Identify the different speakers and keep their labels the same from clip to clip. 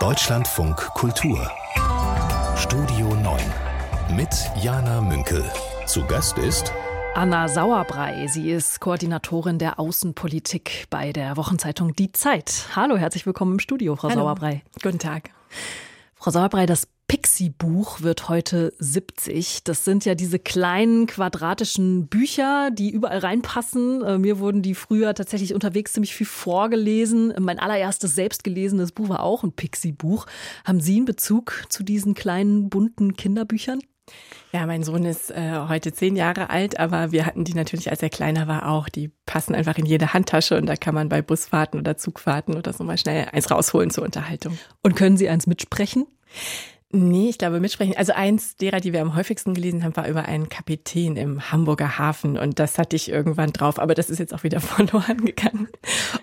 Speaker 1: Deutschlandfunk Kultur Studio 9 mit Jana Münkel. Zu Gast ist
Speaker 2: Anna Sauerbrei. Sie ist Koordinatorin der Außenpolitik bei der Wochenzeitung Die Zeit. Hallo, herzlich willkommen im Studio, Frau
Speaker 3: Hallo.
Speaker 2: Sauerbrei.
Speaker 3: Guten Tag.
Speaker 2: Frau Sauerbrei, das Pixie-Buch wird heute 70. Das sind ja diese kleinen quadratischen Bücher, die überall reinpassen. Äh, mir wurden die früher tatsächlich unterwegs ziemlich viel vorgelesen. Mein allererstes selbstgelesenes Buch war auch ein Pixie-Buch. Haben Sie einen Bezug zu diesen kleinen bunten Kinderbüchern?
Speaker 3: Ja, mein Sohn ist äh, heute zehn Jahre alt, aber wir hatten die natürlich, als er kleiner war, auch. Die passen einfach in jede Handtasche und da kann man bei Busfahrten oder Zugfahrten oder so mal schnell eins rausholen zur Unterhaltung.
Speaker 2: Und können Sie eins mitsprechen?
Speaker 3: Nee, ich glaube mitsprechen. Also eins derer, die wir am häufigsten gelesen haben, war über einen Kapitän im Hamburger Hafen und das hatte ich irgendwann drauf, aber das ist jetzt auch wieder verloren gegangen.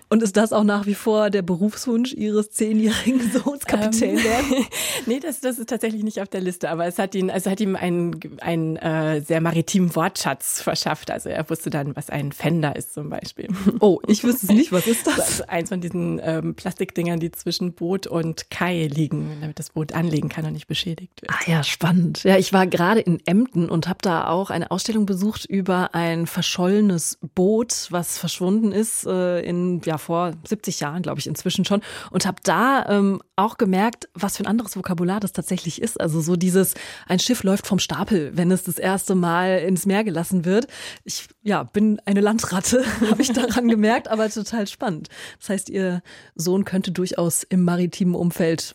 Speaker 2: Und ist das auch nach wie vor der Berufswunsch Ihres zehnjährigen Sohns, Kapitän ähm, werden?
Speaker 3: nee, das, das ist tatsächlich nicht auf der Liste, aber es hat ihn, also hat ihm einen, einen äh, sehr maritimen Wortschatz verschafft. Also er wusste dann, was ein Fender ist zum Beispiel.
Speaker 2: Oh, ich wüsste es nicht. Was ist das?
Speaker 3: das ist eins von diesen ähm, Plastikdingern, die zwischen Boot und Kai liegen, damit das Boot anlegen kann nicht beschädigt wird.
Speaker 2: Ah ja, spannend. Ja, ich war gerade in Emden und habe da auch eine Ausstellung besucht über ein verschollenes Boot, was verschwunden ist äh, in ja vor 70 Jahren, glaube ich, inzwischen schon und habe da ähm, auch gemerkt, was für ein anderes Vokabular das tatsächlich ist. Also so dieses ein Schiff läuft vom Stapel, wenn es das erste Mal ins Meer gelassen wird. Ich ja, bin eine Landratte, habe ich daran gemerkt, aber total spannend. Das heißt, ihr Sohn könnte durchaus im maritimen Umfeld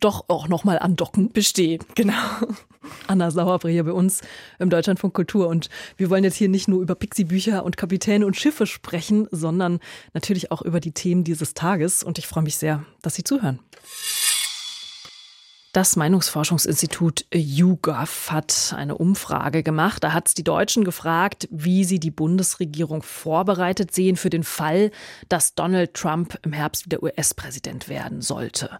Speaker 2: doch auch nochmal andocken.
Speaker 3: Bestehen, genau.
Speaker 2: Anna Sauerbrei hier bei uns im Deutschlandfunk Kultur. Und wir wollen jetzt hier nicht nur über Pixie-Bücher und Kapitäne und Schiffe sprechen, sondern natürlich auch über die Themen dieses Tages. Und ich freue mich sehr, dass Sie zuhören. Das Meinungsforschungsinstitut YouGov hat eine Umfrage gemacht. Da hat es die Deutschen gefragt, wie sie die Bundesregierung vorbereitet sehen für den Fall, dass Donald Trump im Herbst wieder US-Präsident werden sollte.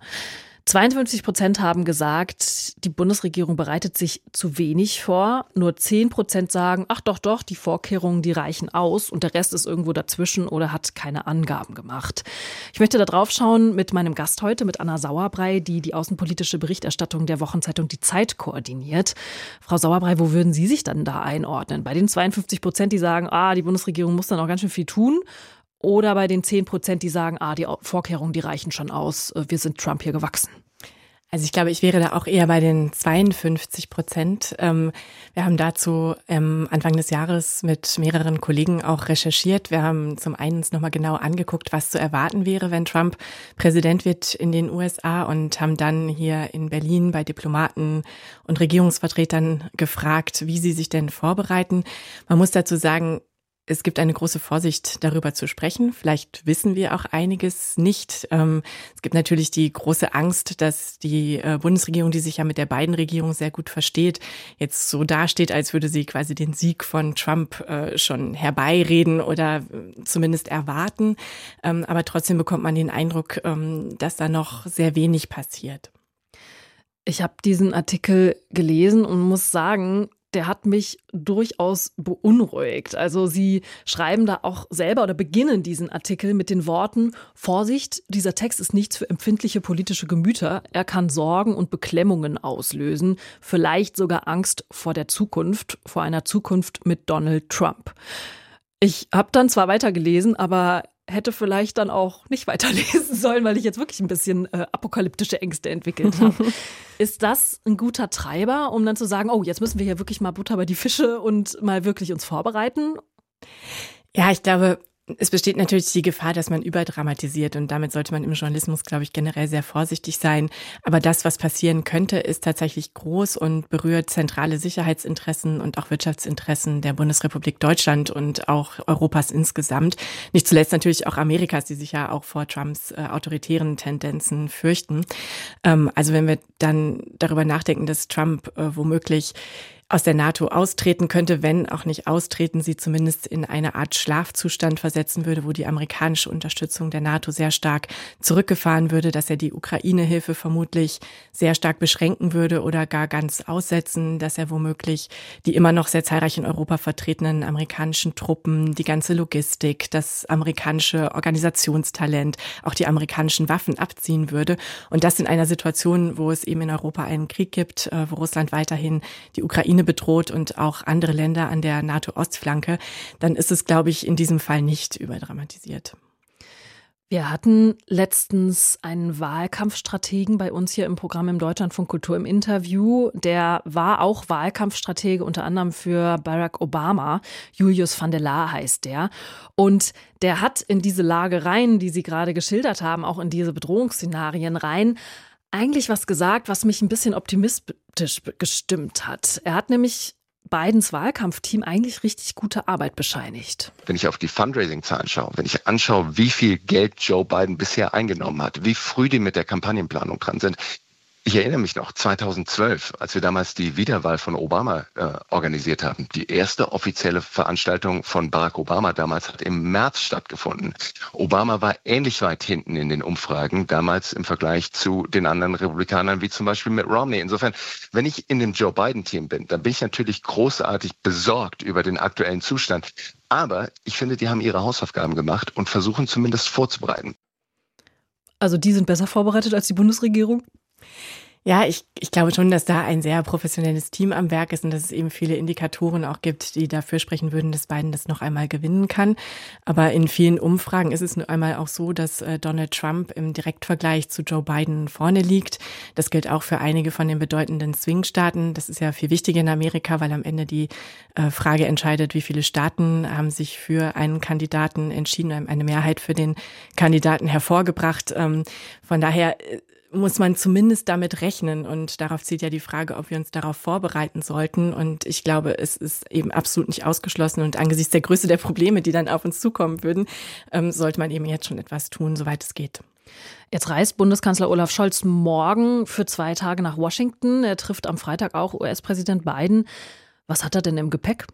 Speaker 2: 52 Prozent haben gesagt, die Bundesregierung bereitet sich zu wenig vor. Nur 10 Prozent sagen, ach doch, doch, die Vorkehrungen, die reichen aus. Und der Rest ist irgendwo dazwischen oder hat keine Angaben gemacht. Ich möchte da drauf schauen mit meinem Gast heute, mit Anna Sauerbrei, die die außenpolitische Berichterstattung der Wochenzeitung Die Zeit koordiniert. Frau Sauerbrei, wo würden Sie sich dann da einordnen? Bei den 52 Prozent, die sagen, ah, die Bundesregierung muss dann auch ganz schön viel tun. Oder bei den 10 Prozent, die sagen, ah, die Vorkehrungen, die reichen schon aus, äh, wir sind Trump hier gewachsen.
Speaker 3: Also ich glaube, ich wäre da auch eher bei den 52 Prozent. Ähm, wir haben dazu ähm, Anfang des Jahres mit mehreren Kollegen auch recherchiert. Wir haben zum einen nochmal genau angeguckt, was zu erwarten wäre, wenn Trump Präsident wird in den USA und haben dann hier in Berlin bei Diplomaten und Regierungsvertretern gefragt, wie sie sich denn vorbereiten. Man muss dazu sagen, es gibt eine große Vorsicht, darüber zu sprechen. Vielleicht wissen wir auch einiges nicht. Ähm, es gibt natürlich die große Angst, dass die äh, Bundesregierung, die sich ja mit der beiden Regierung sehr gut versteht, jetzt so dasteht, als würde sie quasi den Sieg von Trump äh, schon herbeireden oder äh, zumindest erwarten. Ähm, aber trotzdem bekommt man den Eindruck, ähm, dass da noch sehr wenig passiert.
Speaker 2: Ich habe diesen Artikel gelesen und muss sagen, der hat mich durchaus beunruhigt. Also Sie schreiben da auch selber oder beginnen diesen Artikel mit den Worten, Vorsicht, dieser Text ist nichts für empfindliche politische Gemüter. Er kann Sorgen und Beklemmungen auslösen, vielleicht sogar Angst vor der Zukunft, vor einer Zukunft mit Donald Trump. Ich habe dann zwar weitergelesen, aber hätte vielleicht dann auch nicht weiterlesen sollen, weil ich jetzt wirklich ein bisschen äh, apokalyptische Ängste entwickelt habe. Ist das ein guter Treiber, um dann zu sagen, oh, jetzt müssen wir hier wirklich mal Butter bei die Fische und mal wirklich uns vorbereiten?
Speaker 3: Ja, ich glaube, es besteht natürlich die Gefahr, dass man überdramatisiert und damit sollte man im Journalismus, glaube ich, generell sehr vorsichtig sein. Aber das, was passieren könnte, ist tatsächlich groß und berührt zentrale Sicherheitsinteressen und auch Wirtschaftsinteressen der Bundesrepublik Deutschland und auch Europas insgesamt. Nicht zuletzt natürlich auch Amerikas, die sich ja auch vor Trumps äh, autoritären Tendenzen fürchten. Ähm, also wenn wir dann darüber nachdenken, dass Trump äh, womöglich aus der NATO austreten könnte, wenn auch nicht austreten, sie zumindest in eine Art Schlafzustand versetzen würde, wo die amerikanische Unterstützung der NATO sehr stark zurückgefahren würde, dass er die Ukraine-Hilfe vermutlich sehr stark beschränken würde oder gar ganz aussetzen, dass er womöglich die immer noch sehr zahlreich in Europa vertretenen amerikanischen Truppen, die ganze Logistik, das amerikanische Organisationstalent, auch die amerikanischen Waffen abziehen würde. Und das in einer Situation, wo es eben in Europa einen Krieg gibt, äh, wo Russland weiterhin die Ukraine bedroht und auch andere Länder an der NATO-Ostflanke, dann ist es, glaube ich, in diesem Fall nicht überdramatisiert.
Speaker 2: Wir hatten letztens einen Wahlkampfstrategen bei uns hier im Programm im Deutschlandfunk Kultur im Interview. Der war auch Wahlkampfstratege unter anderem für Barack Obama. Julius van der Laar heißt der. Und der hat in diese Lage rein, die Sie gerade geschildert haben, auch in diese Bedrohungsszenarien rein, eigentlich was gesagt, was mich ein bisschen optimistisch gestimmt hat. Er hat nämlich Bidens Wahlkampfteam eigentlich richtig gute Arbeit bescheinigt.
Speaker 4: Wenn ich auf die Fundraising-Zahlen schaue, wenn ich anschaue, wie viel Geld Joe Biden bisher eingenommen hat, wie früh die mit der Kampagnenplanung dran sind, ich erinnere mich noch, 2012, als wir damals die Wiederwahl von Obama äh, organisiert haben. Die erste offizielle Veranstaltung von Barack Obama damals hat im März stattgefunden. Obama war ähnlich weit hinten in den Umfragen, damals im Vergleich zu den anderen Republikanern, wie zum Beispiel Mitt Romney. Insofern, wenn ich in dem Joe Biden-Team bin, dann bin ich natürlich großartig besorgt über den aktuellen Zustand. Aber ich finde, die haben ihre Hausaufgaben gemacht und versuchen zumindest vorzubereiten.
Speaker 2: Also die sind besser vorbereitet als die Bundesregierung?
Speaker 3: Ja, ich, ich glaube schon, dass da ein sehr professionelles Team am Werk ist und dass es eben viele Indikatoren auch gibt, die dafür sprechen würden, dass Biden das noch einmal gewinnen kann. Aber in vielen Umfragen ist es nur einmal auch so, dass äh, Donald Trump im Direktvergleich zu Joe Biden vorne liegt. Das gilt auch für einige von den bedeutenden Swing-Staaten. Das ist ja viel wichtiger in Amerika, weil am Ende die äh, Frage entscheidet, wie viele Staaten haben sich für einen Kandidaten entschieden, eine Mehrheit für den Kandidaten hervorgebracht. Ähm, von daher äh, muss man zumindest damit rechnen. Und darauf zieht ja die Frage, ob wir uns darauf vorbereiten sollten. Und ich glaube, es ist eben absolut nicht ausgeschlossen. Und angesichts der Größe der Probleme, die dann auf uns zukommen würden, ähm, sollte man eben jetzt schon etwas tun, soweit es geht.
Speaker 2: Jetzt reist Bundeskanzler Olaf Scholz morgen für zwei Tage nach Washington. Er trifft am Freitag auch US-Präsident Biden. Was hat er denn im Gepäck?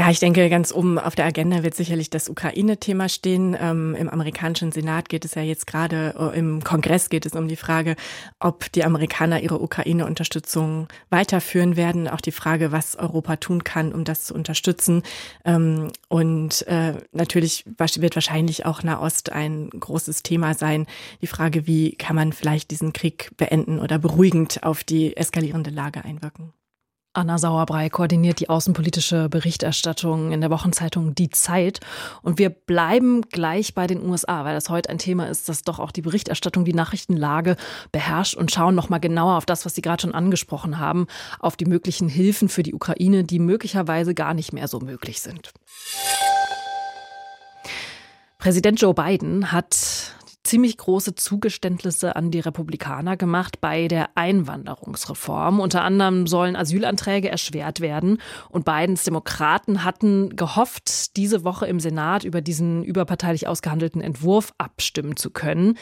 Speaker 3: Ja, ich denke, ganz oben auf der Agenda wird sicherlich das Ukraine-Thema stehen. Ähm, Im amerikanischen Senat geht es ja jetzt gerade, äh, im Kongress geht es um die Frage, ob die Amerikaner ihre Ukraine-Unterstützung weiterführen werden. Auch die Frage, was Europa tun kann, um das zu unterstützen. Ähm, und äh, natürlich wird wahrscheinlich auch Nahost ein großes Thema sein. Die Frage, wie kann man vielleicht diesen Krieg beenden oder beruhigend auf die eskalierende Lage einwirken.
Speaker 2: Anna Sauerbrei koordiniert die außenpolitische Berichterstattung in der Wochenzeitung Die Zeit. Und wir bleiben gleich bei den USA, weil das heute ein Thema ist, das doch auch die Berichterstattung, die Nachrichtenlage beherrscht und schauen nochmal genauer auf das, was Sie gerade schon angesprochen haben, auf die möglichen Hilfen für die Ukraine, die möglicherweise gar nicht mehr so möglich sind. Präsident Joe Biden hat ziemlich große Zugeständnisse an die Republikaner gemacht bei der Einwanderungsreform. Unter anderem sollen Asylanträge erschwert werden. Und Bidens Demokraten hatten gehofft, diese Woche im Senat über diesen überparteilich ausgehandelten Entwurf abstimmen zu können.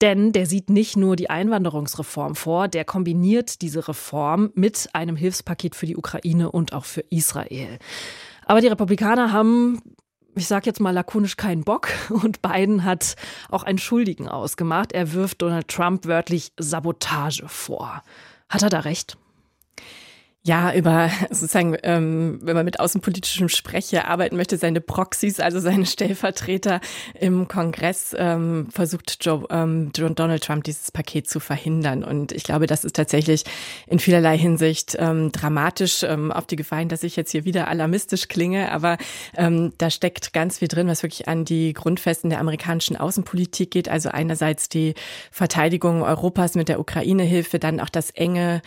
Speaker 2: Denn der sieht nicht nur die Einwanderungsreform vor, der kombiniert diese Reform mit einem Hilfspaket für die Ukraine und auch für Israel. Aber die Republikaner haben ich sage jetzt mal lakonisch, keinen Bock. Und Biden hat auch einen Schuldigen ausgemacht. Er wirft Donald Trump wörtlich Sabotage vor. Hat er da recht?
Speaker 3: Ja, über sozusagen, ähm, wenn man mit außenpolitischem Sprecher arbeiten möchte, seine Proxys, also seine Stellvertreter im Kongress, ähm, versucht Joe, ähm, Donald Trump dieses Paket zu verhindern. Und ich glaube, das ist tatsächlich in vielerlei Hinsicht ähm, dramatisch, ähm, auf die Gefahr hin, dass ich jetzt hier wieder alarmistisch klinge. Aber ähm, da steckt ganz viel drin, was wirklich an die Grundfesten der amerikanischen Außenpolitik geht. Also einerseits die Verteidigung Europas mit der Ukraine-Hilfe, dann auch das enge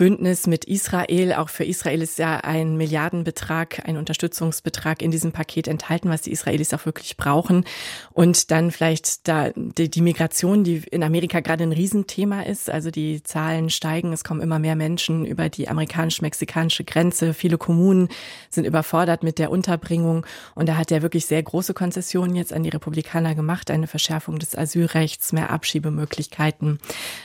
Speaker 3: Bündnis mit Israel. Auch für Israel ist ja ein Milliardenbetrag, ein Unterstützungsbetrag in diesem Paket enthalten, was die Israelis auch wirklich brauchen. Und dann vielleicht da die, die Migration, die in Amerika gerade ein Riesenthema ist. Also die Zahlen steigen, es kommen immer mehr Menschen über die amerikanisch-mexikanische Grenze. Viele Kommunen sind überfordert mit der Unterbringung. Und da hat er wirklich sehr große Konzessionen jetzt an die Republikaner gemacht. Eine Verschärfung des Asylrechts, mehr Abschiebemöglichkeiten.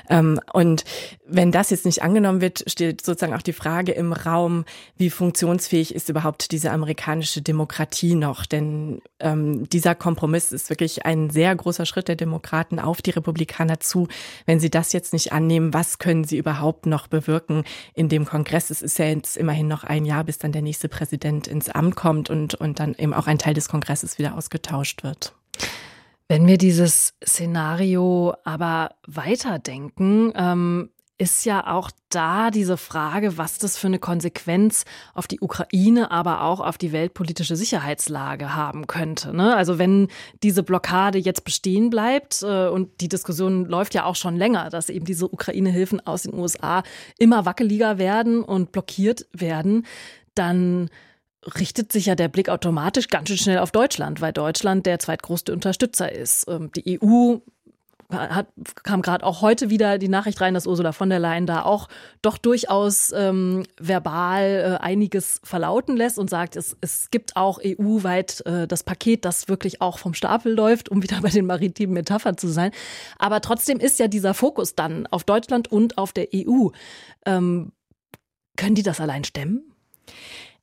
Speaker 3: Ähm, und wenn das jetzt nicht angenommen wird, steht sozusagen auch die Frage im Raum, wie funktionsfähig ist überhaupt diese amerikanische Demokratie noch? Denn ähm, dieser Kompromiss ist wirklich ein sehr großer Schritt der Demokraten auf die Republikaner zu. Wenn sie das jetzt nicht annehmen, was können sie überhaupt noch bewirken in dem Kongress? Es ist ja jetzt immerhin noch ein Jahr, bis dann der nächste Präsident ins Amt kommt und, und dann eben auch ein Teil des Kongresses wieder ausgetauscht wird.
Speaker 2: Wenn wir dieses Szenario aber weiterdenken, ähm, ist ja auch da diese Frage, was das für eine Konsequenz auf die Ukraine, aber auch auf die weltpolitische Sicherheitslage haben könnte. Ne? Also wenn diese Blockade jetzt bestehen bleibt äh, und die Diskussion läuft ja auch schon länger, dass eben diese Ukraine-Hilfen aus den USA immer wackeliger werden und blockiert werden, dann richtet sich ja der Blick automatisch ganz schön schnell auf Deutschland, weil Deutschland der zweitgrößte Unterstützer ist. Ähm, die EU hat, kam gerade auch heute wieder die Nachricht rein, dass Ursula von der Leyen da auch doch durchaus ähm, verbal äh, einiges verlauten lässt und sagt, es, es gibt auch EU-weit äh, das Paket, das wirklich auch vom Stapel läuft, um wieder bei den maritimen Metaphern zu sein. Aber trotzdem ist ja dieser Fokus dann auf Deutschland und auf der EU. Ähm, können die das allein stemmen?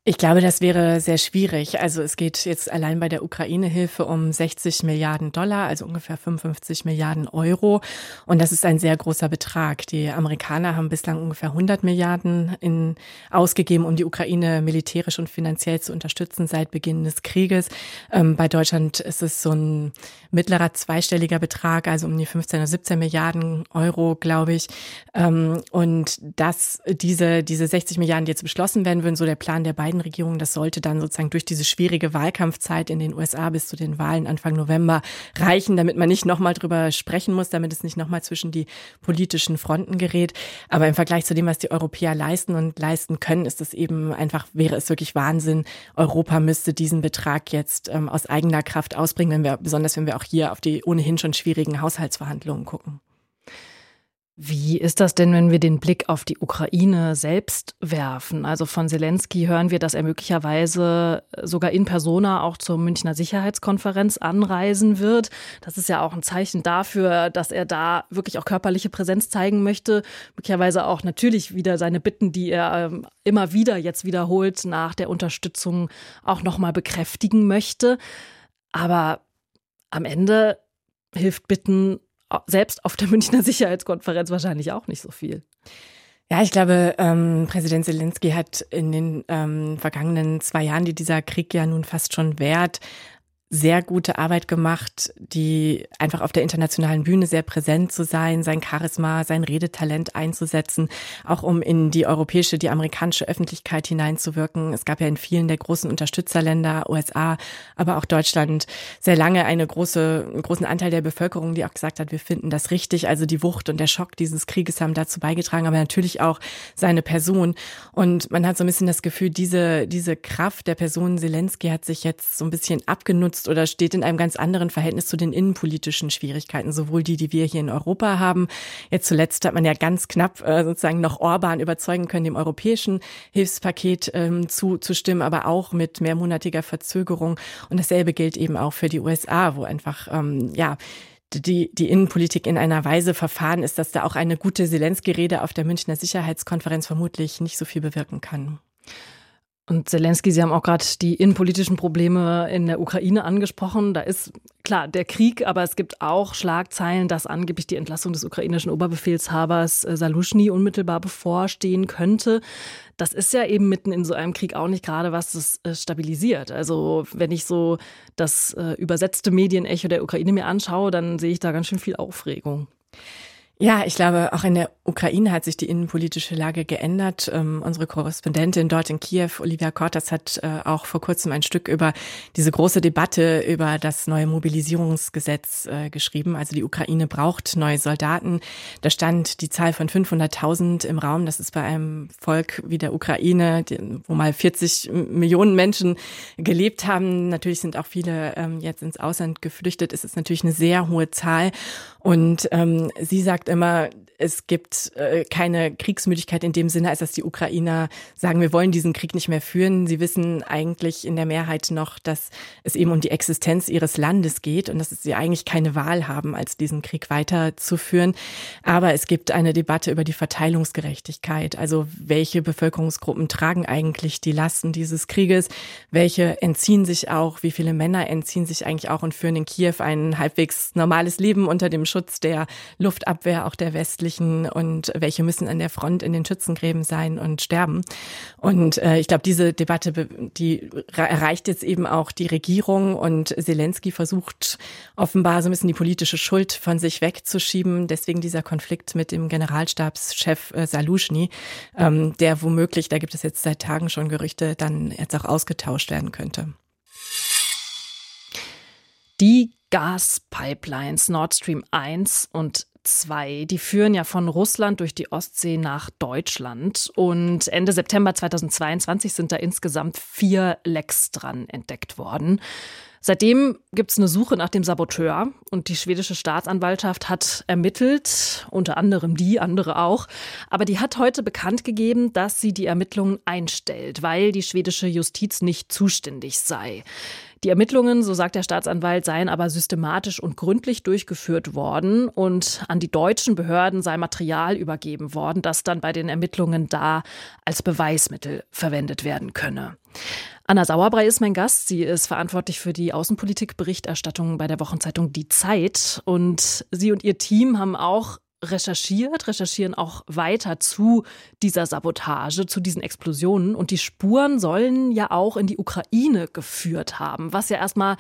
Speaker 3: Ich glaube, das wäre sehr schwierig. Also es geht jetzt allein bei der Ukraine-Hilfe um 60 Milliarden Dollar, also ungefähr 55 Milliarden Euro. Und das ist ein sehr großer Betrag. Die Amerikaner haben bislang ungefähr 100 Milliarden in, ausgegeben, um die Ukraine militärisch und finanziell zu unterstützen seit Beginn des Krieges. Ähm, bei Deutschland ist es so ein mittlerer zweistelliger Betrag, also um die 15 oder 17 Milliarden Euro, glaube ich. Ähm, und dass diese, diese 60 Milliarden, die jetzt beschlossen werden würden, so der Plan der beiden beiden Regierungen, das sollte dann sozusagen durch diese schwierige Wahlkampfzeit in den USA bis zu den Wahlen Anfang November reichen, damit man nicht nochmal drüber sprechen muss, damit es nicht nochmal zwischen die politischen Fronten gerät. Aber im Vergleich zu dem, was die Europäer leisten und leisten können, ist es eben einfach, wäre es wirklich Wahnsinn. Europa müsste diesen Betrag jetzt ähm, aus eigener Kraft ausbringen, wenn wir, besonders wenn wir auch hier auf die ohnehin schon schwierigen Haushaltsverhandlungen gucken.
Speaker 2: Wie ist das denn, wenn wir den Blick auf die Ukraine selbst werfen? Also von Zelensky hören wir, dass er möglicherweise sogar in persona auch zur Münchner Sicherheitskonferenz anreisen wird. Das ist ja auch ein Zeichen dafür, dass er da wirklich auch körperliche Präsenz zeigen möchte. Möglicherweise auch natürlich wieder seine Bitten, die er ähm, immer wieder jetzt wiederholt nach der Unterstützung auch nochmal bekräftigen möchte. Aber am Ende hilft Bitten selbst auf der Münchner Sicherheitskonferenz wahrscheinlich auch nicht so viel.
Speaker 3: Ja, ich glaube, ähm, Präsident Zelensky hat in den ähm, vergangenen zwei Jahren, die dieser Krieg ja nun fast schon währt, sehr gute Arbeit gemacht, die einfach auf der internationalen Bühne sehr präsent zu sein, sein Charisma, sein Redetalent einzusetzen, auch um in die europäische, die amerikanische Öffentlichkeit hineinzuwirken. Es gab ja in vielen der großen Unterstützerländer, USA, aber auch Deutschland, sehr lange eine große, einen großen Anteil der Bevölkerung, die auch gesagt hat, wir finden das richtig. Also die Wucht und der Schock dieses Krieges haben dazu beigetragen, aber natürlich auch seine Person. Und man hat so ein bisschen das Gefühl, diese, diese Kraft der Person Zelensky hat sich jetzt so ein bisschen abgenutzt nutzt oder steht in einem ganz anderen Verhältnis zu den innenpolitischen Schwierigkeiten, sowohl die, die wir hier in Europa haben. Jetzt zuletzt hat man ja ganz knapp äh, sozusagen noch Orban überzeugen können, dem europäischen Hilfspaket ähm, zuzustimmen, aber auch mit mehrmonatiger Verzögerung. Und dasselbe gilt eben auch für die USA, wo einfach, ähm, ja, die, die Innenpolitik in einer Weise verfahren ist, dass da auch eine gute Zelensky-Rede auf der Münchner Sicherheitskonferenz vermutlich nicht so viel bewirken kann.
Speaker 2: Und Zelensky, Sie haben auch gerade die innenpolitischen Probleme in der Ukraine angesprochen. Da ist klar der Krieg, aber es gibt auch Schlagzeilen, dass angeblich die Entlassung des ukrainischen Oberbefehlshabers äh, Salushny unmittelbar bevorstehen könnte. Das ist ja eben mitten in so einem Krieg auch nicht gerade was das äh, stabilisiert. Also wenn ich so das äh, übersetzte Medienecho der Ukraine mir anschaue, dann sehe ich da ganz schön viel Aufregung.
Speaker 3: Ja, ich glaube, auch in der Ukraine hat sich die innenpolitische Lage geändert. Ähm, unsere Korrespondentin dort in Kiew, Olivia Kortas, hat äh, auch vor kurzem ein Stück über diese große Debatte über das neue Mobilisierungsgesetz äh, geschrieben. Also die Ukraine braucht neue Soldaten. Da stand die Zahl von 500.000 im Raum. Das ist bei einem Volk wie der Ukraine, wo mal 40 Millionen Menschen gelebt haben. Natürlich sind auch viele ähm, jetzt ins Ausland geflüchtet. Es ist natürlich eine sehr hohe Zahl. Und ähm, sie sagt, sagt immer, es gibt äh, keine Kriegsmüdigkeit in dem Sinne, als dass die Ukrainer sagen, wir wollen diesen Krieg nicht mehr führen. Sie wissen eigentlich in der Mehrheit noch, dass es eben um die Existenz ihres Landes geht und dass sie eigentlich keine Wahl haben, als diesen Krieg weiterzuführen. Aber es gibt eine Debatte über die Verteilungsgerechtigkeit. Also welche Bevölkerungsgruppen tragen eigentlich die Lasten dieses Krieges? Welche entziehen sich auch? Wie viele Männer entziehen sich eigentlich auch und führen in Kiew ein halbwegs normales Leben unter dem Schutz der Luftabwehr, auch der westlichen und welche müssen an der Front in den Schützengräben sein und sterben. Und äh, ich glaube, diese Debatte, die erreicht jetzt eben auch die Regierung und Zelensky versucht offenbar so ein bisschen die politische Schuld von sich wegzuschieben. Deswegen dieser Konflikt mit dem Generalstabschef äh, Salushny, ähm, der womöglich, da gibt es jetzt seit Tagen schon Gerüchte, dann jetzt auch ausgetauscht werden könnte.
Speaker 2: Die Gaspipelines Nord Stream 1 und 2, die führen ja von Russland durch die Ostsee nach Deutschland. Und Ende September 2022 sind da insgesamt vier Lecks dran entdeckt worden. Seitdem gibt es eine Suche nach dem Saboteur und die schwedische Staatsanwaltschaft hat ermittelt, unter anderem die, andere auch. Aber die hat heute bekannt gegeben, dass sie die Ermittlungen einstellt, weil die schwedische Justiz nicht zuständig sei. Die Ermittlungen, so sagt der Staatsanwalt, seien aber systematisch und gründlich durchgeführt worden und an die deutschen Behörden sei Material übergeben worden, das dann bei den Ermittlungen da als Beweismittel verwendet werden könne. Anna Sauerbrei ist mein Gast. Sie ist verantwortlich für die Außenpolitik-Berichterstattung bei der Wochenzeitung Die Zeit. Und sie und ihr Team haben auch recherchiert, recherchieren auch weiter zu dieser Sabotage, zu diesen Explosionen. Und die Spuren sollen ja auch in die Ukraine geführt haben, was ja erstmal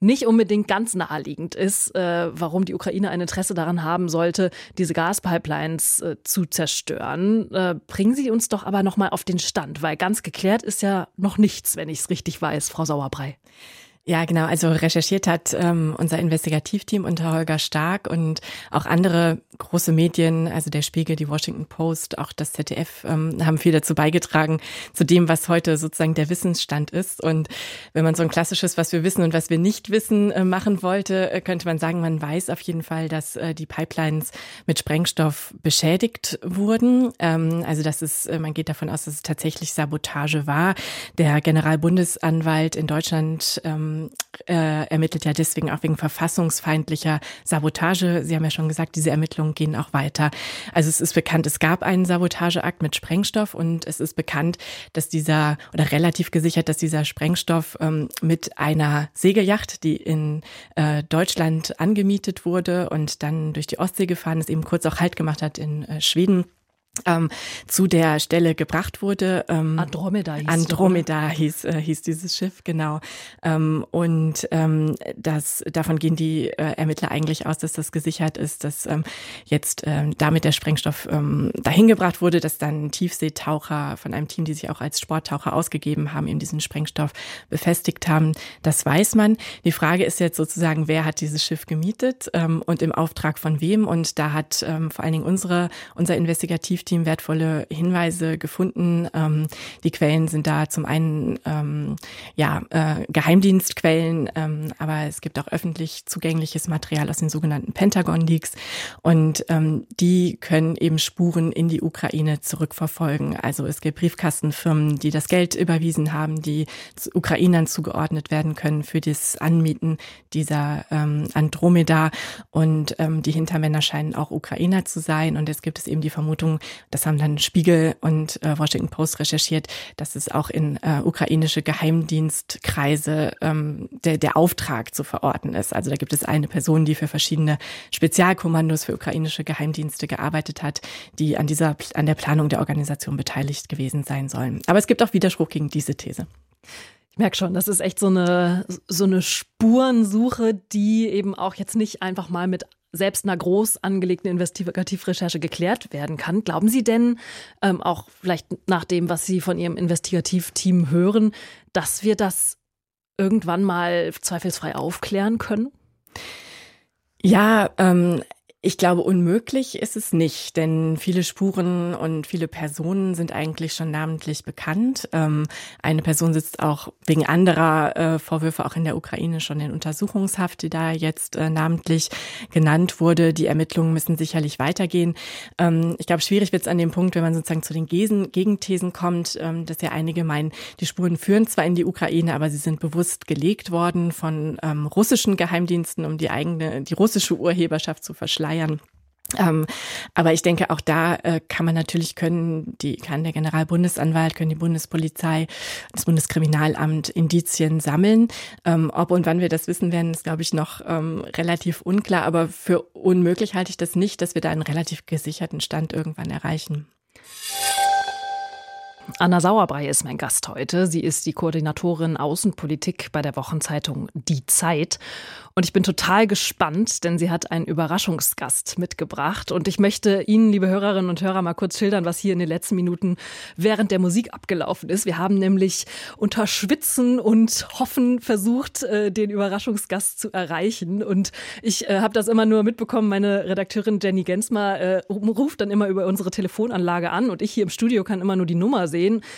Speaker 2: nicht unbedingt ganz naheliegend ist, äh, warum die Ukraine ein Interesse daran haben sollte, diese Gaspipelines äh, zu zerstören. Äh, bringen Sie uns doch aber nochmal auf den Stand, weil ganz geklärt ist ja noch nichts, wenn ich es richtig weiß, Frau Sauerbrei.
Speaker 3: Ja, genau. Also recherchiert hat ähm, unser Investigativteam unter Holger Stark und auch andere große Medien, also der Spiegel, die Washington Post, auch das ZDF, ähm, haben viel dazu beigetragen, zu dem, was heute sozusagen der Wissensstand ist. Und wenn man so ein klassisches, was wir wissen und was wir nicht wissen, äh, machen wollte, äh, könnte man sagen, man weiß auf jeden Fall, dass äh, die Pipelines mit Sprengstoff beschädigt wurden. Ähm, also das ist, äh, man geht davon aus, dass es tatsächlich Sabotage war. Der Generalbundesanwalt in Deutschland ähm, äh, ermittelt ja deswegen auch wegen verfassungsfeindlicher Sabotage. Sie haben ja schon gesagt, diese Ermittlungen gehen auch weiter. Also es ist bekannt, es gab einen Sabotageakt mit Sprengstoff und es ist bekannt, dass dieser oder relativ gesichert, dass dieser Sprengstoff ähm, mit einer Segelyacht, die in äh, Deutschland angemietet wurde und dann durch die Ostsee gefahren ist, eben kurz auch Halt gemacht hat in äh, Schweden ähm, zu der Stelle gebracht wurde.
Speaker 2: Ähm, Andromeda hieß
Speaker 3: Andromeda hieß, äh, hieß dieses Schiff, genau. Ähm, und ähm, das, davon gehen die äh, Ermittler eigentlich aus, dass das gesichert ist, dass ähm, jetzt ähm, damit der Sprengstoff ähm, dahin gebracht wurde, dass dann Tiefseetaucher von einem Team, die sich auch als Sporttaucher ausgegeben haben, eben diesen Sprengstoff befestigt haben. Das weiß man. Die Frage ist jetzt sozusagen, wer hat dieses Schiff gemietet ähm, und im Auftrag von wem? Und da hat ähm, vor allen Dingen unsere, unser Investigativ Team wertvolle Hinweise gefunden. Ähm, die Quellen sind da zum einen ähm, ja äh, Geheimdienstquellen, ähm, aber es gibt auch öffentlich zugängliches Material aus den sogenannten Pentagon Leaks und ähm, die können eben Spuren in die Ukraine zurückverfolgen. Also es gibt Briefkastenfirmen, die das Geld überwiesen haben, die Ukrainern zugeordnet werden können für das Anmieten dieser ähm, Andromeda und ähm, die Hintermänner scheinen auch Ukrainer zu sein und es gibt es eben die Vermutung, das haben dann Spiegel und äh, Washington Post recherchiert, dass es auch in äh, ukrainische Geheimdienstkreise ähm, der, der Auftrag zu verorten ist. Also da gibt es eine Person, die für verschiedene Spezialkommandos für ukrainische Geheimdienste gearbeitet hat, die an dieser an der Planung der Organisation beteiligt gewesen sein sollen. Aber es gibt auch Widerspruch gegen diese These.
Speaker 2: Ich merke schon, das ist echt so eine, so eine Spurensuche, die eben auch jetzt nicht einfach mal mit selbst einer groß angelegten Investigativrecherche geklärt werden kann. Glauben Sie denn, ähm, auch vielleicht nach dem, was Sie von Ihrem Investigativteam hören, dass wir das irgendwann mal zweifelsfrei aufklären können?
Speaker 3: Ja, ähm, Ich glaube, unmöglich ist es nicht, denn viele Spuren und viele Personen sind eigentlich schon namentlich bekannt. Ähm, eine Person sitzt auch wegen anderer äh, Vorwürfe auch in der Ukraine schon in Untersuchungshaft, die da jetzt äh, namentlich genannt wurde. Die Ermittlungen müssen sicherlich weitergehen. Ähm, ich glaube, schwierig wird es an dem Punkt, wenn man sozusagen zu den Gegenthesen kommt, ähm, dass ja einige meinen, die Spuren führen zwar in die Ukraine, aber sie sind bewusst gelegt worden von russischen Geheimdiensten, um die eigene, die russische Urheberschaft zu verschleiern feiern. Ähm, aber ich denke, auch da äh, kann man natürlich können, die kann der Generalbundesanwalt, können die Bundespolizei, das Bundeskriminalamt Indizien sammeln. Ähm, ob und wann wir das wissen werden, ist, glaube ich, noch ähm, relativ unklar. Aber für unmöglich halte ich das nicht, dass wir da einen relativ gesicherten Stand irgendwann erreichen.
Speaker 2: Anna Sauerbrei ist mein Gast heute. Sie ist die Koordinatorin Außenpolitik bei der Wochenzeitung Die Zeit. Und ich bin total gespannt, denn sie hat einen Überraschungsgast mitgebracht. Und ich möchte Ihnen, liebe Hörerinnen und Hörer, mal kurz schildern, was hier in den letzten Minuten während der Musik abgelaufen ist. Wir haben nämlich unter Schwitzen und Hoffen versucht, äh, den Überraschungsgast zu erreichen. Und ich äh, habe das immer nur mitbekommen. Meine Redakteurin Jenny Gensmer äh, ruft dann immer über unsere Telefonanlage an und ich hier im Studio kann immer nur die Nummer sehen.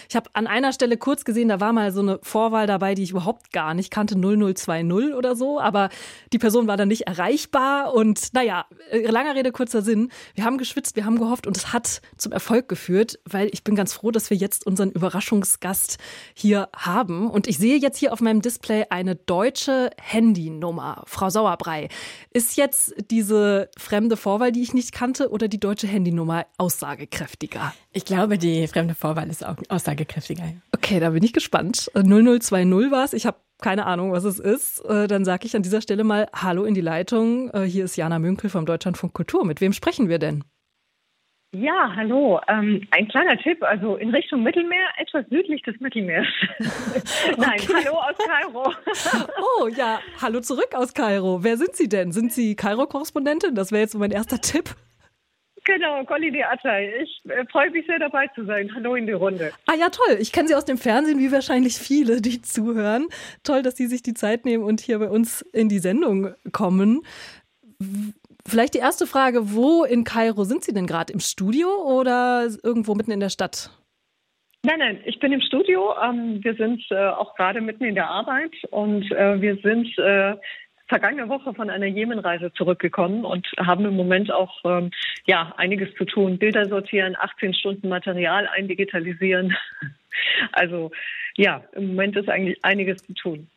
Speaker 2: Ich habe an einer Stelle kurz gesehen, da war mal so eine Vorwahl dabei, die ich überhaupt gar nicht kannte, 0020 oder so. Aber die Person war dann nicht erreichbar und naja, äh, langer Rede, kurzer Sinn. Wir haben geschwitzt, wir haben gehofft und es hat zum Erfolg geführt, weil ich bin ganz froh, dass wir jetzt unseren Überraschungsgast hier haben. Und ich sehe jetzt hier auf meinem Display eine deutsche Handynummer. Frau Sauerbrei, ist jetzt diese fremde Vorwahl, die ich nicht kannte, oder die deutsche Handynummer aussagekräftiger?
Speaker 3: Ich glaube, die fremde Vorwahl ist auch aussagekräftiger.
Speaker 2: Okay, da bin ich gespannt. 0020 war es. Ich habe keine Ahnung, was es ist, äh, dann sage ich an dieser Stelle mal Hallo in die Leitung. Äh, hier ist Jana Münkel vom Deutschlandfunk Kultur. Mit wem sprechen wir denn?
Speaker 5: Ja, hallo. Ähm, ein kleiner Tipp, also in Richtung Mittelmeer, etwas südlich des Mittelmeers. Nein, okay. hallo aus Kairo.
Speaker 2: oh ja, hallo zurück aus Kairo. Wer sind Sie denn? Sind Sie Kairo-Korrespondentin? Das wäre jetzt so mein erster Tipp.
Speaker 5: Genau, Colli Atay. Ich äh, freue mich sehr dabei zu sein. Hallo in die Runde.
Speaker 2: Ah ja, toll. Ich kenne Sie aus dem Fernsehen, wie wahrscheinlich viele, die zuhören. Toll, dass Sie sich die Zeit nehmen und hier bei uns in die Sendung kommen. Vielleicht die erste Frage, wo in Kairo sind Sie denn gerade? Im Studio oder irgendwo mitten in der Stadt?
Speaker 5: Nein, nein, ich bin im Studio. Ähm, wir sind äh, auch gerade mitten in der Arbeit und äh, wir sind äh, vergangene Woche von einer Jemenreise zurückgekommen und haben im Moment auch ähm, ja einiges zu tun. Bilder sortieren, 18 Stunden Material eindigitalisieren. Also ja, im Moment ist eigentlich einiges zu tun.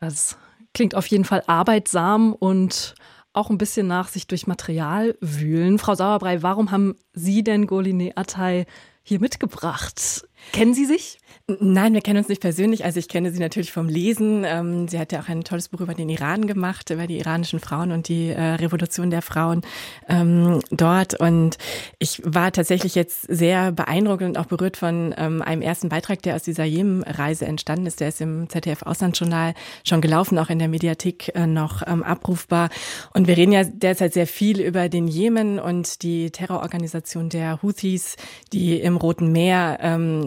Speaker 2: Das klingt auf jeden Fall arbeitsam und auch ein bisschen nach sich durch Material wühlen. Frau Sauerbrei, warum haben Sie denn Goline Atay hier mitgebracht? Kennen Sie sich?
Speaker 3: Nein, wir kennen uns nicht persönlich. Also ich kenne sie natürlich vom Lesen. Ähm, sie hat ja auch ein tolles Buch über den Iran gemacht, über die iranischen Frauen und die äh, Revolution der Frauen ähm, dort. Und ich war tatsächlich jetzt sehr beeindruckt und auch berührt von ähm, einem ersten Beitrag, der aus dieser Jemen-Reise entstanden ist. Der ist im ZDF-Auslandsjournal schon gelaufen, auch in der Mediathek äh, noch abrufbar. Und wir reden ja derzeit sehr viel über den Jemen und die Terrororganisation der Houthis, die im Roten Meer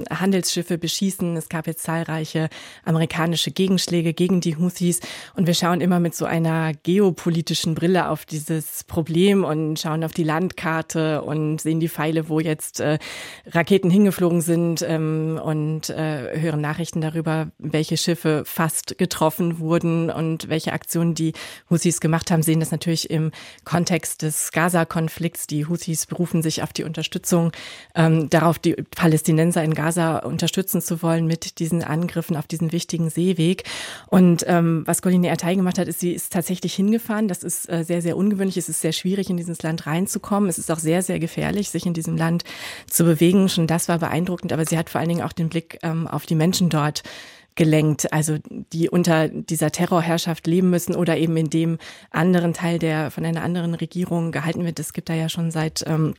Speaker 3: Handelsschiffe beschießen. Es gab jetzt zahlreiche amerikanische Gegenschläge gegen die Houthis. Und wir schauen immer mit so einer geopolitischen Brille auf dieses Problem und schauen auf die Landkarte und sehen die Pfeile, wo jetzt äh, Raketen hingeflogen sind ähm, und äh, hören Nachrichten darüber, welche Schiffe fast getroffen wurden und welche Aktionen die Houthis gemacht haben, sehen das natürlich im Kontext des Gaza-Konflikts. Die Houthis berufen sich auf die Unterstützung, ähm, darauf die Palästinenser in Gaza Gaza unterstützen zu wollen mit diesen Angriffen auf diesen wichtigen Seeweg. Und ähm, was Coline Ertei gemacht hat, ist, sie ist tatsächlich hingefahren. Das ist äh, sehr, sehr ungewöhnlich. Es ist sehr schwierig, in dieses Land reinzukommen. Es ist auch sehr, sehr gefährlich, sich in diesem Land zu bewegen. Schon das war beeindruckend. Aber sie hat vor allen Dingen auch den Blick ähm, auf die Menschen dort gelenkt, also die unter dieser Terrorherrschaft leben müssen oder eben in dem anderen Teil, der von einer anderen Regierung gehalten wird. Es gibt da ja schon seit ähm,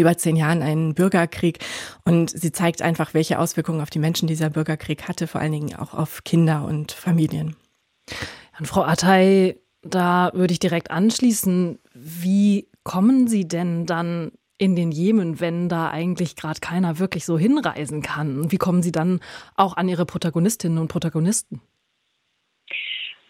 Speaker 3: über zehn Jahren einen Bürgerkrieg und sie zeigt einfach, welche Auswirkungen auf die Menschen dieser Bürgerkrieg hatte, vor allen Dingen auch auf Kinder und Familien.
Speaker 2: Und Frau Atay, da würde ich direkt anschließen. Wie kommen Sie denn dann in den Jemen, wenn da eigentlich gerade keiner wirklich so hinreisen kann? Wie kommen Sie dann auch an Ihre Protagonistinnen und Protagonisten?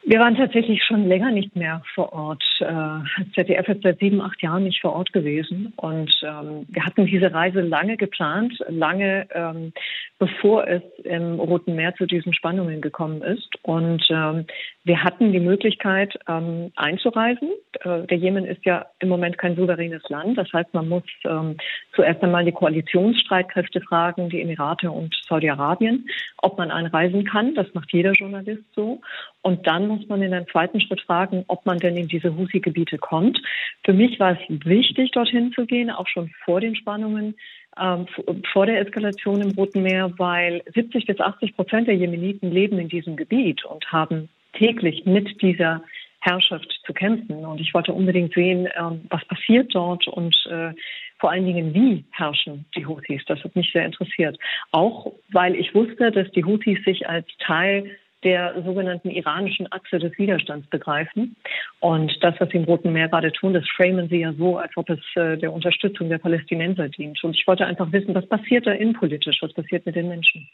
Speaker 5: Wir waren tatsächlich schon länger nicht mehr vor Ort. Äh, ZDF ist seit sieben, acht Jahren nicht vor Ort gewesen. Und ähm, wir hatten diese Reise lange geplant, lange ähm, bevor es im Roten Meer zu diesen Spannungen gekommen ist. Und ähm, wir hatten die Möglichkeit ähm, einzureisen. Äh, der Jemen ist ja im Moment kein souveränes Land. Das heißt, man muss ähm, zuerst einmal die Koalitionsstreitkräfte fragen, die Emirate und Saudi-Arabien, ob man einreisen kann. Das macht jeder Journalist so. Und dann muss man in einem zweiten Schritt fragen, ob man denn in diese Husi-Gebiete kommt. Für mich war es wichtig, dorthin zu gehen, auch schon vor den Spannungen, ähm, vor der Eskalation im Roten Meer, weil 70 bis 80 Prozent der Jemeniten leben in diesem Gebiet und haben täglich mit dieser Herrschaft zu kämpfen. Und ich wollte unbedingt sehen, ähm, was passiert dort und äh, vor allen Dingen, wie herrschen die Houthis. Das hat mich sehr interessiert. Auch weil ich wusste, dass die Houthis sich als Teil der sogenannten iranischen Achse des Widerstands begreifen. Und das, was sie im Roten Meer gerade tun, das framen sie ja so, als ob es äh, der Unterstützung der Palästinenser dient. Und ich wollte einfach wissen, was passiert da innenpolitisch, was passiert mit den Menschen.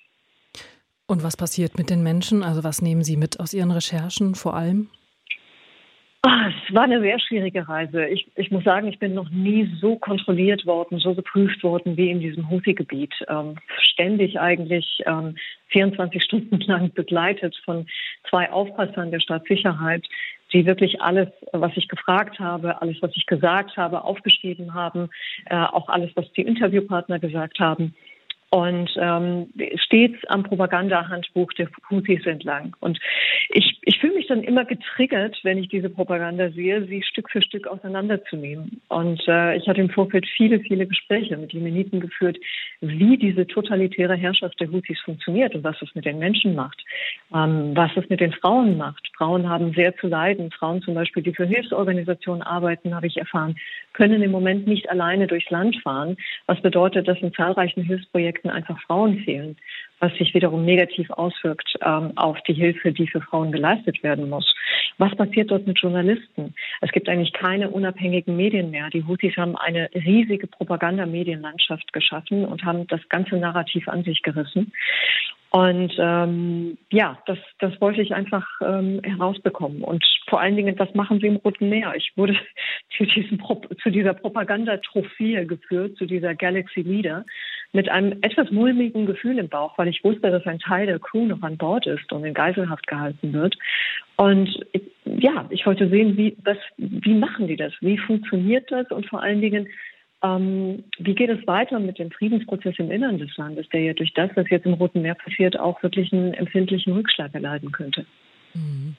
Speaker 2: Und was passiert mit den Menschen? Also was nehmen Sie mit aus Ihren Recherchen vor allem?
Speaker 5: Ah, es war eine sehr schwierige Reise. Ich, ich muss sagen, ich bin noch nie so kontrolliert worden, so geprüft worden wie in diesem Houthi-Gebiet. Ähm, ständig eigentlich ähm, 24 Stunden lang begleitet von zwei Aufpassern der Staatssicherheit, die wirklich alles, was ich gefragt habe, alles, was ich gesagt habe, aufgeschrieben haben, äh, auch alles, was die Interviewpartner gesagt haben und ähm, stets am Propagandahandbuch der Houthis entlang. Und ich, ich fühle mich dann immer getriggert, wenn ich diese Propaganda sehe, sie Stück für Stück auseinanderzunehmen. Und äh, ich hatte im Vorfeld viele, viele Gespräche mit Jemeniten geführt, wie diese totalitäre Herrschaft der Houthis funktioniert und was es mit den Menschen macht, ähm, was es mit den Frauen macht. Frauen haben sehr zu leiden. Frauen zum Beispiel, die für Hilfsorganisationen arbeiten, habe ich erfahren, können im Moment nicht alleine durchs Land fahren, was bedeutet, dass in zahlreichen Hilfsprojekten einfach Frauen fehlen, was sich wiederum negativ auswirkt ähm, auf die Hilfe, die für Frauen geleistet werden muss. Was passiert dort mit Journalisten? Es gibt eigentlich keine unabhängigen Medien mehr. Die Houthis haben eine riesige Propagandamedienlandschaft geschaffen und haben das ganze Narrativ an sich gerissen. Und ähm, ja, das, das wollte ich einfach ähm, herausbekommen. Und vor allen Dingen, was machen Sie im Roten Meer? Ich wurde zu, diesem, zu dieser Propagandatrophäe geführt, zu dieser Galaxy Leader, mit einem etwas mulmigen Gefühl im Bauch, weil ich wusste, dass ein Teil der Crew noch an Bord ist und in Geiselhaft gehalten wird. Und ich, ja, ich wollte sehen, wie, was, wie machen die das? Wie funktioniert das? Und vor allen Dingen, ähm, wie geht es weiter mit dem Friedensprozess im Innern des Landes, der ja durch das, was jetzt im Roten Meer passiert, auch wirklich einen empfindlichen Rückschlag erleiden könnte?
Speaker 2: Mhm.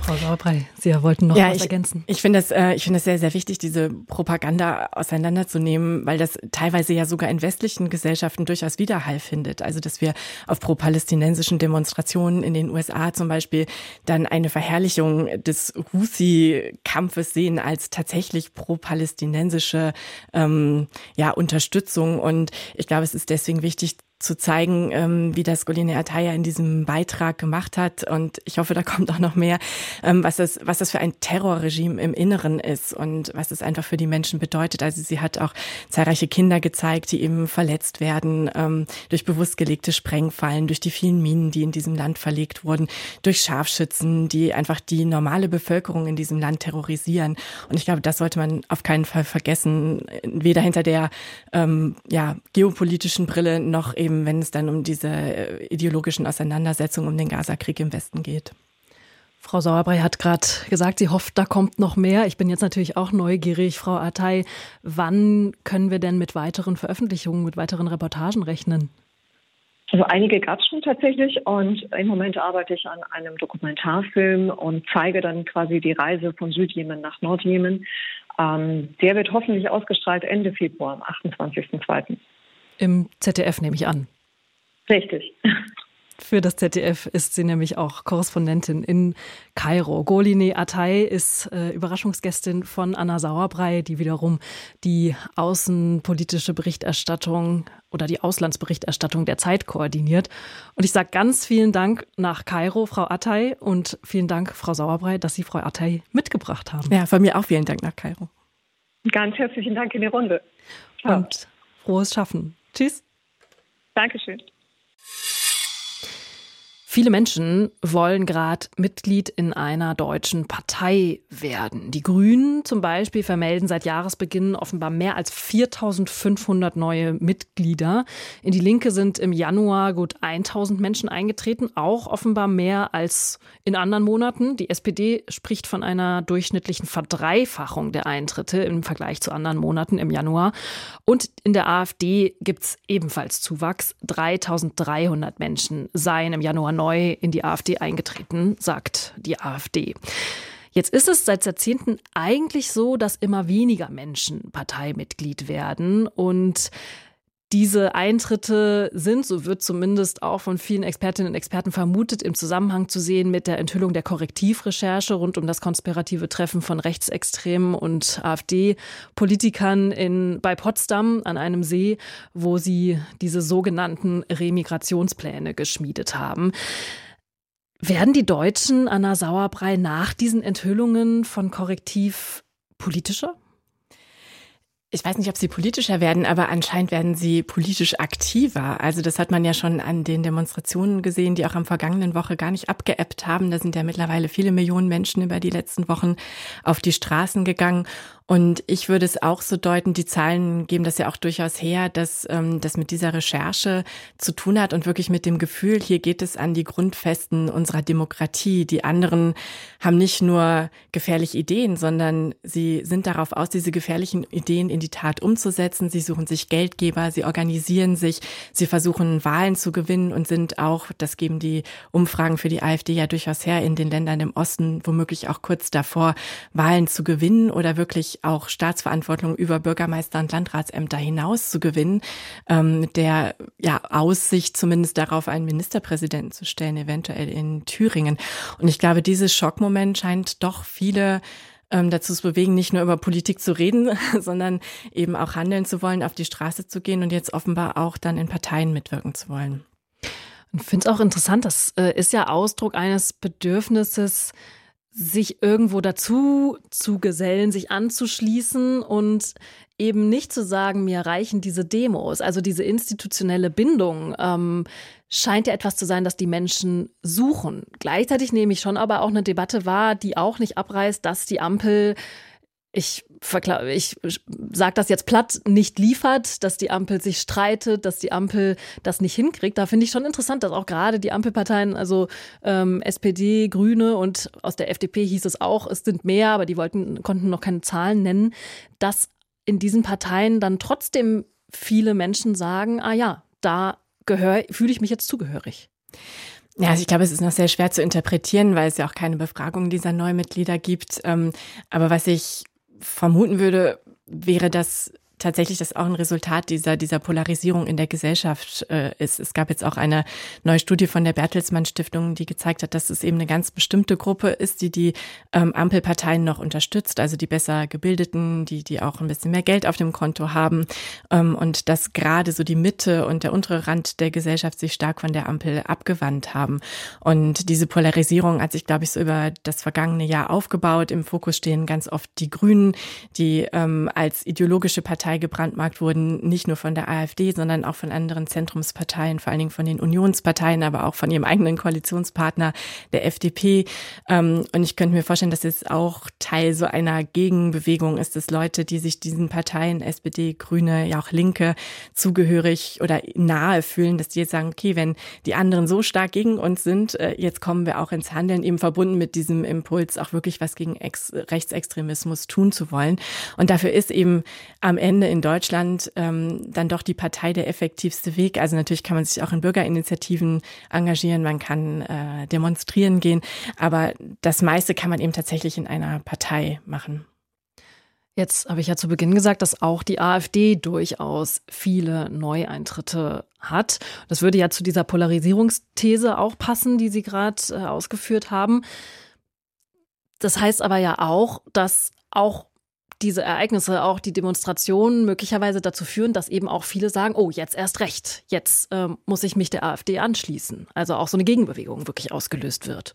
Speaker 2: Frau Sauerbrei, Sie wollten noch ja, was ich, ergänzen.
Speaker 3: Ich finde das, äh, ich finde es sehr, sehr wichtig, diese Propaganda auseinanderzunehmen, weil das teilweise ja sogar in westlichen Gesellschaften durchaus Widerhall findet. Also, dass wir auf pro-palästinensischen Demonstrationen in den USA zum Beispiel dann eine Verherrlichung des Houthi-Kampfes sehen als tatsächlich pro-palästinensische ähm, ja, Unterstützung. Und ich glaube, es ist deswegen wichtig, zu zeigen, ähm, wie das Goline Ataya in diesem Beitrag gemacht hat. Und ich hoffe, da kommt auch noch mehr, ähm, was, das, was das für ein Terrorregime im Inneren ist und was es einfach für die Menschen bedeutet. Also sie hat auch zahlreiche Kinder gezeigt, die eben verletzt werden ähm, durch bewusst gelegte Sprengfallen, durch die vielen Minen, die in diesem Land verlegt wurden, durch Scharfschützen, die einfach die normale Bevölkerung in diesem Land terrorisieren. Und ich glaube, das sollte man auf keinen Fall vergessen, weder hinter der ähm, ja, geopolitischen Brille noch eben eben wenn es dann um diese äh, ideologischen Auseinandersetzungen um den Gazakrieg im Westen geht.
Speaker 2: Frau Sauerbrei hat gerade gesagt, sie hofft, da kommt noch mehr. Ich bin jetzt natürlich auch neugierig, Frau Atay. Wann können wir denn mit weiteren Veröffentlichungen, mit weiteren Reportagen rechnen?
Speaker 5: Also einige gab es schon tatsächlich und im Moment arbeite ich an einem Dokumentarfilm und zeige dann quasi die Reise von Südjemen nach Nordjemen. Ähm, der wird hoffentlich ausgestrahlt Ende Februar, am 28.02.
Speaker 2: Im ZDF nehme ich an.
Speaker 5: Richtig.
Speaker 2: Für das ZDF ist sie nämlich auch Korrespondentin in Kairo. Goline Atay ist äh, Überraschungsgästin von Anna Sauerbrei, die wiederum die außenpolitische Berichterstattung oder die Auslandsberichterstattung der Zeit koordiniert. Und ich sage ganz vielen Dank nach Kairo, Frau Atay, und vielen Dank, Frau Sauerbrei, dass Sie Frau Atay mitgebracht haben.
Speaker 3: Ja, von mir auch vielen Dank nach Kairo.
Speaker 5: Ganz herzlichen Dank in die Runde.
Speaker 2: Ciao. Und frohes Schaffen. Tschüss.
Speaker 5: Dankeschön.
Speaker 2: Viele Menschen wollen gerade Mitglied in einer deutschen Partei werden. Die Grünen zum Beispiel vermelden seit Jahresbeginn offenbar mehr als 4500 neue Mitglieder. In die Linke sind im Januar gut 1000 Menschen eingetreten, auch offenbar mehr als in anderen Monaten. Die SPD spricht von einer durchschnittlichen Verdreifachung der Eintritte im Vergleich zu anderen Monaten im Januar. Und in der AfD gibt es ebenfalls Zuwachs. 3300 Menschen seien im Januar neu in die AfD eingetreten, sagt die AfD. Jetzt ist es seit Jahrzehnten eigentlich so, dass immer weniger Menschen Parteimitglied werden und diese Eintritte sind, so wird zumindest auch von vielen Expertinnen und Experten vermutet, im Zusammenhang zu sehen mit der Enthüllung der Korrektivrecherche rund um das konspirative Treffen von Rechtsextremen und AfD-Politikern in, bei Potsdam an einem See, wo sie diese sogenannten Remigrationspläne geschmiedet haben. Werden die Deutschen, Anna Sauerbrei, nach diesen Enthüllungen von Korrektiv politischer?
Speaker 3: Ich weiß nicht, ob sie politischer werden, aber anscheinend werden sie politisch aktiver. Also das hat man ja schon an den Demonstrationen gesehen, die auch am vergangenen Woche gar nicht abgeebbt haben. Da sind ja mittlerweile viele Millionen Menschen über die letzten Wochen auf die Straßen gegangen. Und ich würde es auch so deuten, die Zahlen geben das ja auch durchaus her, dass ähm, das mit dieser Recherche zu tun hat und wirklich mit dem Gefühl, hier geht es an die Grundfesten unserer Demokratie. Die anderen haben nicht nur gefährliche Ideen, sondern sie sind darauf aus, diese gefährlichen Ideen in die Tat umzusetzen. Sie suchen sich Geldgeber, sie organisieren sich, sie versuchen Wahlen zu gewinnen und sind auch, das geben die Umfragen für die AfD ja durchaus her, in den Ländern im Osten womöglich auch kurz davor, Wahlen zu gewinnen oder wirklich auch Staatsverantwortung über Bürgermeister und Landratsämter hinaus zu gewinnen, ähm, der ja, Aussicht zumindest darauf, einen Ministerpräsidenten zu stellen, eventuell in Thüringen. Und ich glaube, dieses Schockmoment scheint doch viele ähm, dazu zu bewegen, nicht nur über Politik zu reden, sondern eben auch handeln zu wollen, auf die Straße zu gehen und jetzt offenbar auch dann in Parteien mitwirken zu wollen.
Speaker 2: Ich finde es auch interessant, das äh, ist ja Ausdruck eines Bedürfnisses, sich irgendwo dazu zu gesellen, sich anzuschließen und eben nicht zu sagen, mir reichen diese Demos. Also diese institutionelle Bindung ähm, scheint ja etwas zu sein, das die Menschen suchen. Gleichzeitig nehme ich schon aber auch eine Debatte wahr, die auch nicht abreißt, dass die Ampel ich, ich sage das jetzt platt, nicht liefert, dass die Ampel sich streitet, dass die Ampel das nicht hinkriegt. Da finde ich schon interessant, dass auch gerade die Ampelparteien, also ähm, SPD, Grüne und aus der FDP hieß es auch, es sind mehr, aber die wollten, konnten noch keine Zahlen nennen, dass in diesen Parteien dann trotzdem viele Menschen sagen, ah ja, da fühle ich mich jetzt zugehörig.
Speaker 3: Ja, also ich glaube, es ist noch sehr schwer zu interpretieren, weil es ja auch keine Befragung dieser Neumitglieder gibt. Ähm, aber was ich vermuten würde, wäre das tatsächlich das auch ein Resultat dieser, dieser Polarisierung in der Gesellschaft äh, ist. Es gab jetzt auch eine neue Studie von der Bertelsmann Stiftung, die gezeigt hat, dass es eben eine ganz bestimmte Gruppe ist, die die ähm, Ampelparteien noch unterstützt, also die besser gebildeten, die, die auch ein bisschen mehr Geld auf dem Konto haben ähm, und dass gerade so die Mitte und der untere Rand der Gesellschaft sich stark von der Ampel abgewandt haben. Und diese Polarisierung hat sich, glaube ich, so über das vergangene Jahr aufgebaut. Im Fokus stehen ganz oft die Grünen, die ähm, als ideologische Partei Partei gebrandmarkt wurden, nicht nur von der AfD, sondern auch von anderen Zentrumsparteien, vor allen Dingen von den Unionsparteien, aber auch von ihrem eigenen Koalitionspartner, der FDP. Ähm, und ich könnte mir vorstellen, dass es auch Teil so einer Gegenbewegung ist, dass Leute, die sich diesen Parteien, SPD, Grüne, ja auch Linke, zugehörig oder nahe fühlen, dass die jetzt sagen, okay, wenn die anderen so stark gegen uns sind, äh, jetzt kommen wir auch ins Handeln, eben verbunden mit diesem Impuls, auch wirklich was gegen Ex Rechtsextremismus tun zu wollen. Und dafür ist eben am Ende Ende in Deutschland ähm, dann doch die Partei der effektivste Weg. Also natürlich kann man sich auch in Bürgerinitiativen engagieren, man kann äh, demonstrieren gehen, aber das meiste kann man eben tatsächlich in einer Partei machen.
Speaker 2: Jetzt habe ich ja zu Beginn gesagt, dass auch die AfD durchaus viele Neueintritte hat. Das würde ja zu dieser Polarisierungsthese auch passen, die Sie gerade äh, ausgeführt haben. Das heißt aber ja auch, dass auch diese Ereignisse, auch die Demonstrationen möglicherweise dazu führen, dass eben auch viele sagen, oh, jetzt erst recht, jetzt äh, muss ich mich der AfD anschließen. Also auch so eine Gegenbewegung wirklich ausgelöst wird.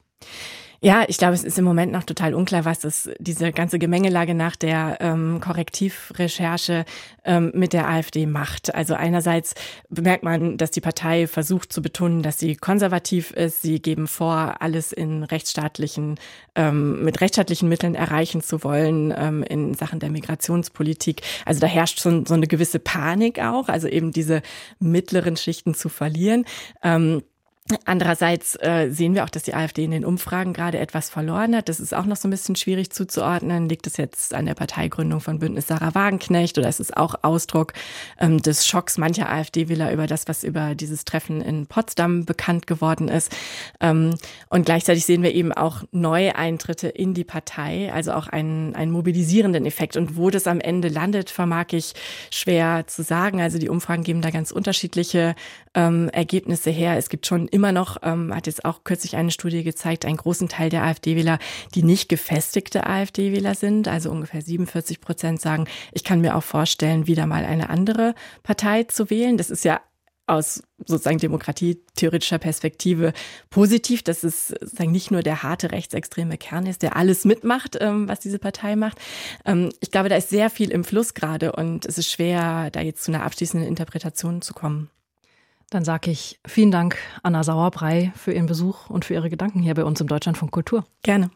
Speaker 3: Ja, ich glaube, es ist im Moment noch total unklar, was das, diese ganze Gemengelage nach der ähm, Korrektivrecherche ähm, mit der AfD macht. Also einerseits bemerkt man, dass die Partei versucht zu betonen, dass sie konservativ ist. Sie geben vor, alles in rechtsstaatlichen, ähm, mit rechtsstaatlichen Mitteln erreichen zu wollen ähm, in Sachen der Migrationspolitik. Also da herrscht schon so eine gewisse Panik auch, also eben diese mittleren Schichten zu verlieren. Ähm, Andererseits äh, sehen wir auch, dass die AfD in den Umfragen gerade etwas verloren hat. Das ist auch noch so ein bisschen schwierig zuzuordnen. Liegt es jetzt an der Parteigründung von Bündnis Sarah Wagenknecht oder ist es auch Ausdruck ähm, des Schocks mancher AfD-Wähler über das, was über dieses Treffen in Potsdam bekannt geworden ist? Ähm, und gleichzeitig sehen wir eben auch neue Eintritte in die Partei, also auch einen, einen mobilisierenden Effekt. Und wo das am Ende landet, vermag ich schwer zu sagen. Also die Umfragen geben da ganz unterschiedliche ähm, Ergebnisse her. Es gibt schon immer noch, ähm, hat jetzt auch kürzlich eine Studie gezeigt, einen großen Teil der AfD-Wähler, die nicht gefestigte AfD-Wähler sind. Also ungefähr 47 Prozent sagen, ich kann mir auch vorstellen, wieder mal eine andere Partei zu wählen. Das ist ja aus sozusagen demokratietheoretischer Perspektive positiv, dass es sozusagen nicht nur der harte rechtsextreme Kern ist, der alles mitmacht, ähm, was diese Partei macht. Ähm, ich glaube, da ist sehr viel im Fluss gerade und es ist schwer, da jetzt zu einer abschließenden Interpretation zu kommen.
Speaker 2: Dann sage ich vielen Dank, Anna Sauerbrei, für Ihren Besuch und für Ihre Gedanken hier bei uns im Deutschlandfunk Kultur.
Speaker 3: Gerne.